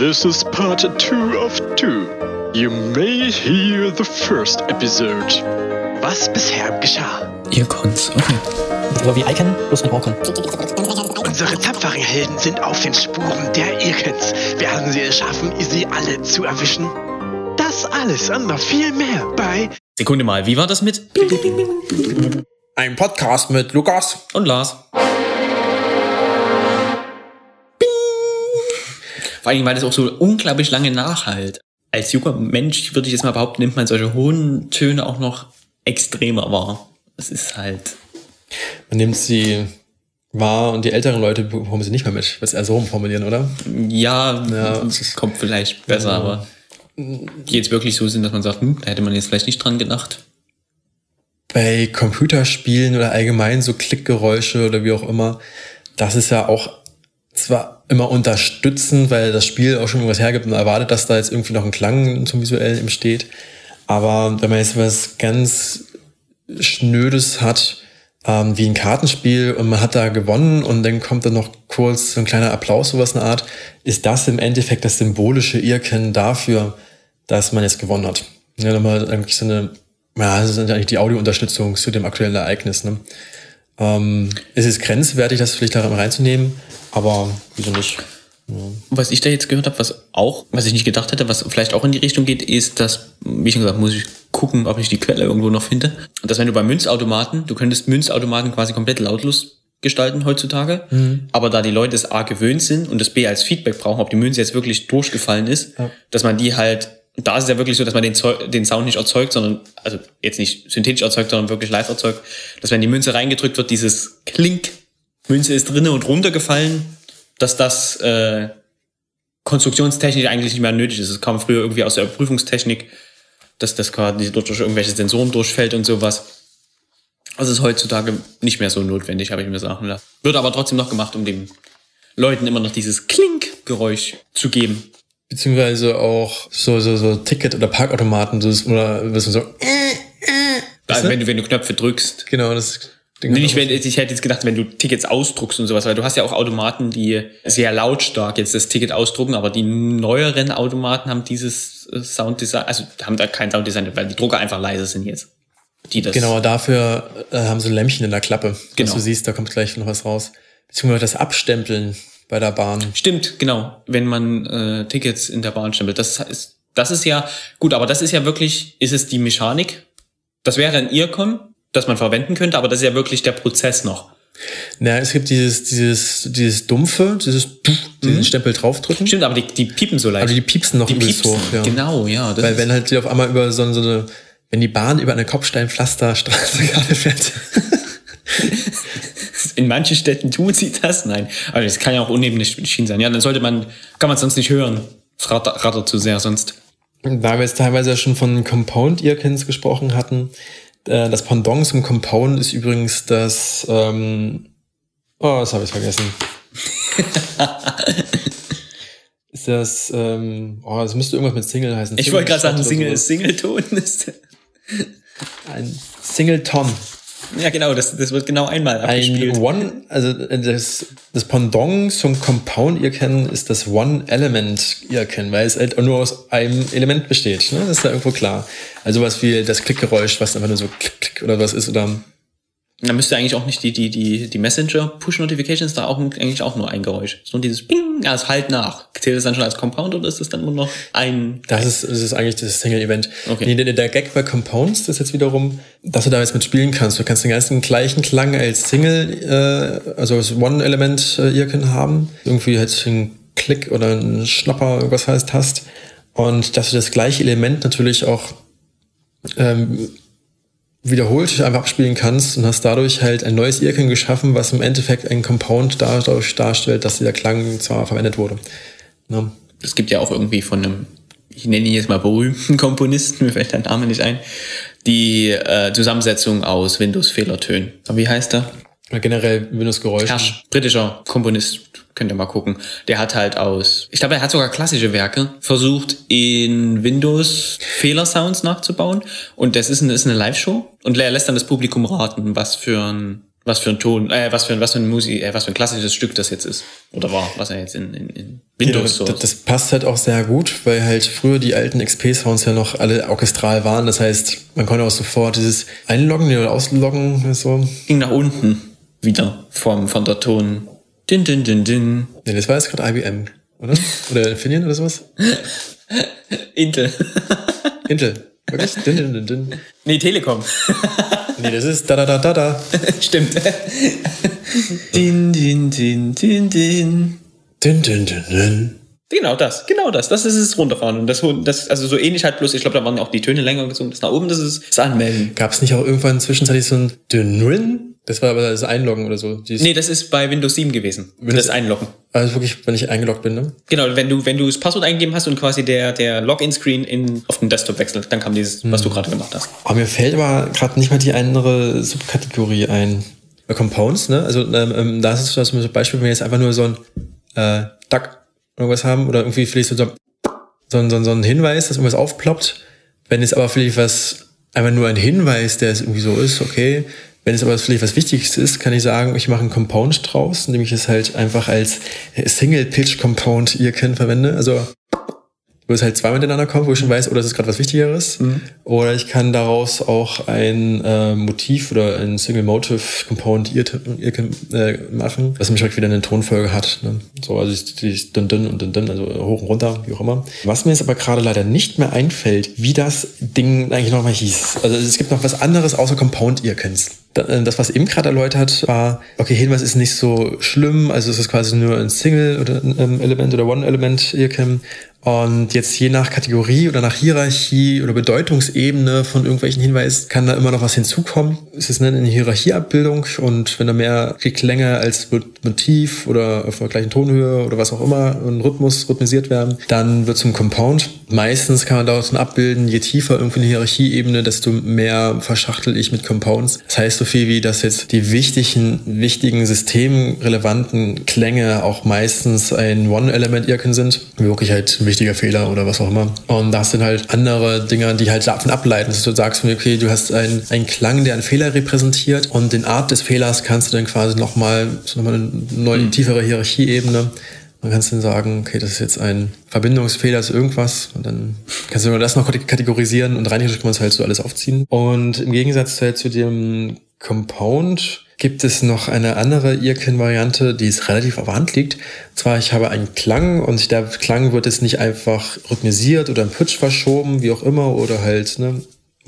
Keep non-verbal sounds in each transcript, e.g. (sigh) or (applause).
This is part two of two. You may hear the first episode. Was bisher geschah? Ihr konnt's, okay. So wie Icon, bloß mit Orkon. Unsere tapferen Helden sind auf den Spuren der Irkens. Werden sie es schaffen, sie alle zu erwischen? Das alles und noch viel mehr bei Sekunde mal, wie war das mit? Ein Podcast mit Lukas. Und Lars. Vor allem, weil das auch so unglaublich lange nachhalt. Als junger Mensch würde ich jetzt mal behaupten, nimmt man solche hohen Töne auch noch extremer wahr. Das ist halt. Man nimmt sie wahr und die älteren Leute bekommen sie nicht mehr mit. Ich es eher so rumformulieren, oder? Ja, Ja, das kommt vielleicht besser, Ja. aber die jetzt wirklich so sind, dass man sagt, hm, da hätte man jetzt vielleicht nicht dran gedacht. Bei Computerspielen oder allgemein so Klickgeräusche oder wie auch immer, das ist ja auch zwar immer unterstützend, weil das Spiel auch schon irgendwas hergibt und erwartet, dass da jetzt irgendwie noch ein Klang zum Visuellen entsteht. Aber wenn man jetzt was ganz Schnödes hat, ähm, wie ein Kartenspiel und man hat da gewonnen und dann kommt dann noch kurz so ein kleiner Applaus, sowas in der Art, ist das im Endeffekt das symbolische Irken dafür, dass man jetzt gewonnen hat. Ja, nochmal eigentlich so eine, ja, das ist eigentlich die Audiounterstützung zu dem aktuellen Ereignis. Ne? Ähm, es ist grenzwertig, das vielleicht da reinzunehmen, aber wieso nicht? Was ich da jetzt gehört habe, was auch, was ich nicht gedacht hätte, was vielleicht auch in die Richtung geht, ist, dass, wie schon gesagt, muss ich gucken, ob ich die Quelle irgendwo noch finde. Dass wenn du bei Münzautomaten, du könntest Münzautomaten quasi komplett lautlos gestalten heutzutage, aber da die Leute es A gewöhnt sind und das B als Feedback brauchen, ob die Münze jetzt wirklich durchgefallen ist, Ja. dass man die halt, da ist es ja wirklich so, dass man den, den Sound nicht erzeugt, sondern, also jetzt nicht synthetisch erzeugt, sondern wirklich live erzeugt, dass wenn die Münze reingedrückt wird, dieses Klink, Münze ist drinne und runtergefallen, dass das äh, konstruktionstechnisch eigentlich nicht mehr nötig ist. Es kam früher irgendwie aus der Prüfungstechnik, dass das quasi durch irgendwelche Sensoren durchfällt und sowas. Das ist heutzutage nicht mehr so notwendig, habe ich mir sagen lassen. Wird aber trotzdem noch gemacht, um den Leuten immer noch dieses Klink-Geräusch zu geben. Beziehungsweise auch so, so, so Ticket- oder Parkautomaten, so, oder was man so, Also wenn du, wenn du Knöpfe drückst. genau, das Nee, nicht, wenn, ich hätte jetzt gedacht, wenn du Tickets ausdruckst und sowas, weil du hast ja auch Automaten, die sehr lautstark jetzt das Ticket ausdrucken, aber die neueren Automaten haben dieses äh, Sounddesign, also haben da kein Sounddesign, weil die Drucker einfach leise sind jetzt. Die das, Genau, dafür äh, haben sie ein Lämpchen in der Klappe. Genau. Dass du siehst, da kommt gleich noch was raus. Beziehungsweise das Abstempeln bei der Bahn. Stimmt, genau. Wenn man äh, Tickets in der Bahn stempelt. Das ist, das ist ja, gut, aber das ist ja wirklich, ist es die Mechanik? Das wäre ein Ircon, das man verwenden könnte, aber das ist ja wirklich der Prozess noch. Na, es gibt dieses, dieses, dieses dumpfe, dieses, diesen Stempel draufdrücken. Stimmt, aber die, die piepen so leicht. Also die piepsen noch die piepsen, hoch. Ja. genau, ja. Weil wenn halt die auf einmal über so, so eine, wenn die Bahn über eine Kopfsteinpflasterstraße (laughs) gerade fährt. (laughs) In manchen Städten tut sie das, nein. Aber das kann ja auch unebene Schienen sein. Ja, dann sollte man, kann man sonst nicht hören. Es rattert, rattert zu sehr sonst. Da wir jetzt teilweise schon von Compound Earkins gesprochen hatten, das Pendant zum Compound ist übrigens das, ähm, oh, das habe ich vergessen. (laughs) ist das, ähm, oh, das müsste irgendwas mit Single heißen. Ich wollte gerade sagen, Single ist Singleton. Ist, Ein Singleton. Ja, genau, das, das wird genau einmal abgespielt. Ein One, also äh, das, das Pendant zum Compound Earkin ist das One-Element Earkin, weil es halt nur aus einem Element besteht. Ne? Das ist ja irgendwo klar. Also was wie das Klickgeräusch, was einfach nur so klick, klick oder was ist oder Da müsste eigentlich auch nicht die, die, die, die Messenger-Push-Notifications da auch eigentlich auch nur ein Geräusch. So dieses Bing, ja, es halt nach. Zählt das dann schon als Compound oder ist das dann nur noch ein. Das ist, das ist eigentlich das Single-Event. Okay. Nee, der, der Gag bei Compounds ist jetzt wiederum, dass du da jetzt mit spielen kannst. Du kannst den ganzen gleichen Klang als Single, äh, also als One-Element äh, Earkin haben. Irgendwie halt einen Klick oder einen Schnapper, was heißt hast. Und dass du das gleiche Element natürlich auch ähm, wiederholt einfach abspielen kannst und hast dadurch halt ein neues Earkin geschaffen, was im Endeffekt ein Compound dadurch darstellt, dass dieser Klang zwar verwendet wurde. Ne? Es gibt ja auch irgendwie von einem, ich nenne ihn jetzt mal berühmten Komponisten, (laughs) mir fällt der Name nicht ein, die äh, Zusammensetzung aus Windows-Fehlertönen. Wie heißt er? Generell Windows-Geräusche. Hersch, britischer Komponist, könnt ihr mal gucken. Der hat halt aus, ich glaube, er hat sogar klassische Werke versucht, in Windows Fehlersounds nachzubauen. Und das ist eine, ist eine Live-Show. Und er lässt dann das Publikum raten, was für ein was für ein Ton, äh, was für ein, was für ein Musik, äh, was für ein klassisches Stück das jetzt ist. Oder war, was er jetzt in, in, in Windows Ja, so. das, das passt halt auch sehr gut, weil halt früher die alten XP-Sounds ja noch alle orchestral waren. Das heißt, man konnte auch sofort dieses Einloggen oder Ausloggen so. ging nach unten wieder vom, von der Ton. Din, din, din, din. Nee, das war jetzt gerade IBM, oder? Oder Infineon oder sowas? (laughs) Intel. Intel. Wirklich? Din, din, din, din. nee, Telekom. Nee, das ist da da da da da. (laughs) Stimmt. din, din, din, din, din. Din, din, din, din. Genau das, genau das. Das ist es runterfahren. Und das, das also so ähnlich halt bloß, ich glaube, da waren auch die Töne länger gezogen. Das nach oben, das ist das Anmelden. Gab es nicht auch irgendwann zwischenzeitlich so ein Dünrin? Das war aber das Einloggen oder so. Dieses, Nee, das ist bei Windows 7 gewesen. Windows- das Einloggen. Also wirklich, wenn ich eingeloggt bin, ne? Genau, wenn du, wenn du das Passwort eingegeben hast und quasi der, der Login-Screen in, auf den Desktop wechselt, dann kam dieses, was du gerade gemacht hast. Aber mir fällt aber gerade nicht mal die andere Subkategorie ein. Bei Compounds, ne? Also ähm, ähm, da ist es zum Beispiel, wenn wir jetzt einfach nur so ein äh, Duck irgendwas haben oder irgendwie vielleicht so, so, ein- so, ein- so ein Hinweis, dass irgendwas aufploppt. Wenn es aber vielleicht was, einfach nur ein Hinweis, der es irgendwie so ist, okay. Wenn es aber vielleicht was Wichtiges ist, kann ich sagen, ich mache einen Compound draus, indem ich es halt einfach als Single-Pitch-Compound ihr kennt verwende. Also wo es halt zweimal hintereinander kommt, wo ich schon weiß, oder es ist gerade was Wichtigeres. Oder ich kann daraus auch ein äh, Motiv oder ein Single Motive Component ihr, ihr, äh, machen, was nämlich direkt wieder eine Tonfolge hat. Ne? So, also ich, die dünn, dünn und dünn, dünn, also hoch und runter, wie auch immer. Was mir jetzt aber gerade leider nicht mehr einfällt, wie das Ding eigentlich nochmal hieß. Also es gibt noch was anderes außer Compound ihr kennt's. Äh, Das, was eben gerade erläutert, war, okay, Hinweis ist nicht so schlimm, also es ist quasi nur ein Single oder ein ähm, Element oder One-Element Earcam. Und jetzt je nach Kategorie oder nach Hierarchie oder Bedeutungsebene von irgendwelchen Hinweisen kann da immer noch was hinzukommen. Es ist eine Hierarchieabbildung und wenn da mehr Klänge als Motiv oder auf der gleichen Tonhöhe oder was auch immer ein Rhythmus rhythmisiert werden, dann wird zum Compound. Meistens kann man daraus abbilden, je tiefer irgendwie eine Hierarchieebene, desto mehr verschachtel ich mit Compounds. Das heißt so viel wie, dass jetzt die wichtigen, wichtigen systemrelevanten Klänge auch meistens ein One-Element-Irken sind. Wirklich halt wichtiger Fehler oder was auch immer. Und das sind halt andere Dinge, die halt davon ableiten, dass du sagst, okay, du hast einen, einen Klang, der einen Fehler repräsentiert und den Art des Fehlers kannst du dann quasi nochmal, noch mal eine neue, tiefere Hierarchieebene. Man kann dann sagen, okay, das ist jetzt ein Verbindungsfehler zu irgendwas und dann kannst du das noch kategorisieren und rein kann man es halt so alles aufziehen. Und im Gegensatz halt zu dem Compound gibt es noch eine andere Irken-Variante, die es relativ auf der Hand liegt. Und zwar, ich habe einen Klang und der Klang wird jetzt nicht einfach rhythmisiert oder im Pitch verschoben, wie auch immer, oder halt, ne,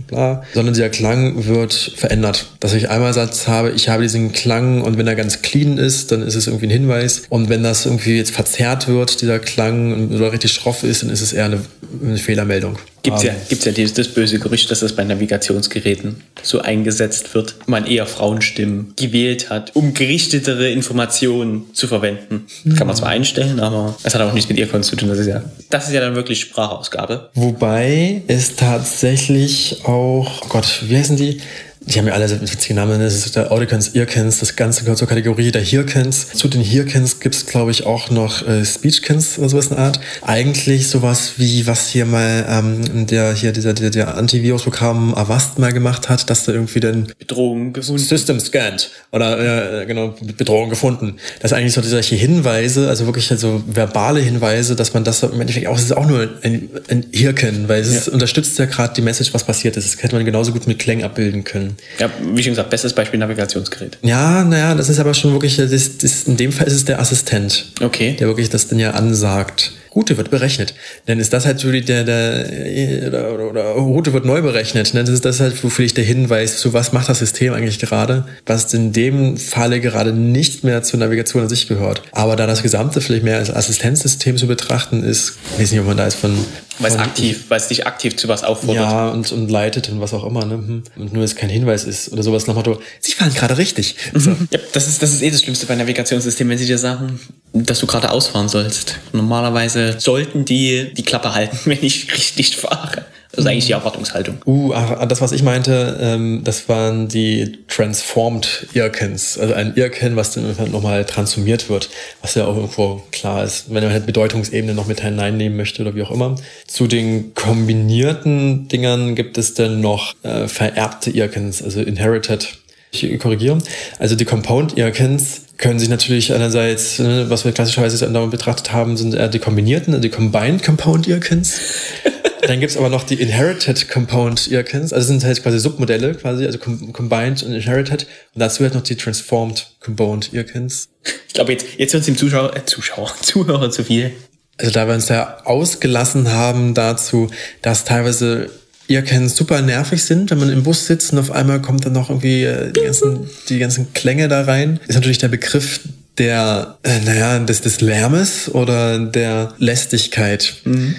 bla, sondern dieser Klang wird verändert. Dass ich einmal Satz habe, ich habe diesen Klang und wenn er ganz clean ist, dann ist es irgendwie ein Hinweis. Und wenn das irgendwie jetzt verzerrt wird, dieser Klang oder richtig schroff ist, dann ist es eher eine, eine Fehlermeldung. Gibt's Ähm, ja, gibt's ja dieses, das böse Gerücht, dass das bei Navigationsgeräten so eingesetzt wird, man eher Frauenstimmen gewählt hat, um gerichtetere Informationen zu verwenden. Das kann man zwar einstellen, aber es hat auch nichts mit ihr zu tun. Das ist ja, das ist ja dann wirklich Sprachausgabe. Wobei es tatsächlich auch, oh Gott, wie heißen die? Die haben ja alle witzige Namen. Das ist der Audicans, Earkens, das Ganze gehört zur Kategorie der Hearkens. Zu den Hearkens gibt es, glaube ich, auch noch äh, Speechkens oder sowas in der Art. Eigentlich sowas wie, was hier mal ähm, der hier dieser, der, der Antivirus-Programm Avast mal gemacht hat, dass da irgendwie den Bedrohung gefunden. System scanned oder äh, genau Bedrohung gefunden. Das ist eigentlich so solche Hinweise, also wirklich also verbale Hinweise, dass man das im Endeffekt auch, es ist auch nur ein, ein Hirken, weil es Ja. unterstützt ja gerade die Message, was passiert ist. Das hätte man genauso gut mit Klängen abbilden können. Ja, wie schon gesagt, bestes Beispiel Navigationsgerät. Ja, naja, das ist aber schon wirklich, das, das, in dem Fall ist es der Assistent, Okay. der wirklich das dann ja ansagt. Route wird berechnet. Dann ist das halt so die, der, der, oder, oder, oder Route wird neu berechnet. Ne? Das ist das halt, wofür ich der Hinweis, zu was macht das System eigentlich gerade, was in dem Falle gerade nicht mehr zur Navigation an sich gehört. Aber da das Gesamte vielleicht mehr als Assistenzsystem zu betrachten ist, ich weiß nicht, ob man da ist von, Weil es aktiv, weil es dich aktiv zu was auffordert. ja, und, und leitet und was auch immer, ne? Hm. Und nur es kein Hinweis ist oder sowas nach Motto, Sie fahren gerade richtig. So. Ja, das ist, das ist eh das Schlimmste bei Navigationssystemen, wenn sie dir sagen, dass du gerade ausfahren sollst. Normalerweise sollten die die Klappe halten, (laughs) wenn ich richtig fahre. Das ist eigentlich die Erwartungshaltung. Uh, ach, das, was ich meinte, ähm, das waren die Transformed Earkens. Also ein Earken, was dann nochmal transformiert wird, was ja auch irgendwo klar ist, wenn man halt Bedeutungsebene noch mit hineinnehmen möchte oder wie auch immer. Zu den kombinierten Dingern gibt es dann noch äh, vererbte Earkens, also Inherited. Ich korrigiere. Also die Compound-Icons können sich natürlich einerseits, ne, was wir klassischerweise betrachtet haben, sind eher die kombinierten, die Combined Compound Icons. (laughs) Dann gibt's aber noch die Inherited Compound Icons, also sind halt quasi Submodelle, quasi, also Combined und Inherited. Und dazu halt noch die Transformed Compound Icons. Ich glaube, jetzt, jetzt wird es dem Zuschauer, äh, Zuschauer, (laughs) Zuhörer zu viel. Also da wir uns ja ausgelassen haben dazu, dass teilweise Earcans super nervig sind, wenn man im Bus sitzt und auf einmal kommt dann noch irgendwie äh, die ganzen, die ganzen Klänge da rein, ist natürlich der Begriff der, äh, naja, des, des Lärmes oder der Lästigkeit. Mhm.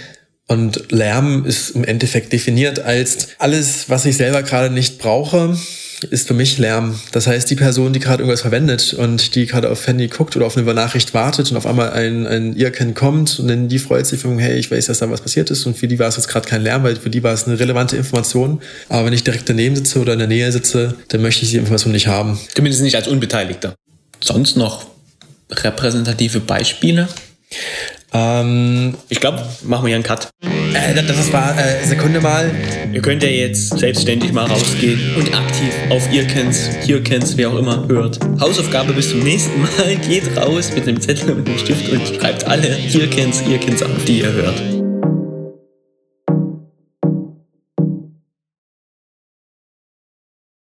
Und Lärm ist im Endeffekt definiert als alles, was ich selber gerade nicht brauche, ist für mich Lärm. Das heißt, die Person, die gerade irgendwas verwendet und die gerade auf Handy guckt oder auf eine Nachricht wartet und auf einmal ein, ein Irken kommt und dann die freut sich von, hey, ich weiß, dass da was passiert ist und für die war es jetzt gerade kein Lärm, weil für die war es eine relevante Information. Aber wenn ich direkt daneben sitze oder in der Nähe sitze, dann möchte ich die Information nicht haben. Zumindest nicht als Unbeteiligter. Sonst noch repräsentative Beispiele? Ähm, ich glaube, machen wir hier einen Cut. Äh, das war, äh, Sekunde mal. Ihr könnt ja jetzt selbstständig mal rausgehen und aktiv auf ihr kennt's, hier kennt's, wer auch immer hört. Hausaufgabe bis zum nächsten Mal. (laughs) Geht raus mit einem Zettel und einem Stift und schreibt alle hier kennt's, ihr kennt's auf, die ihr hört.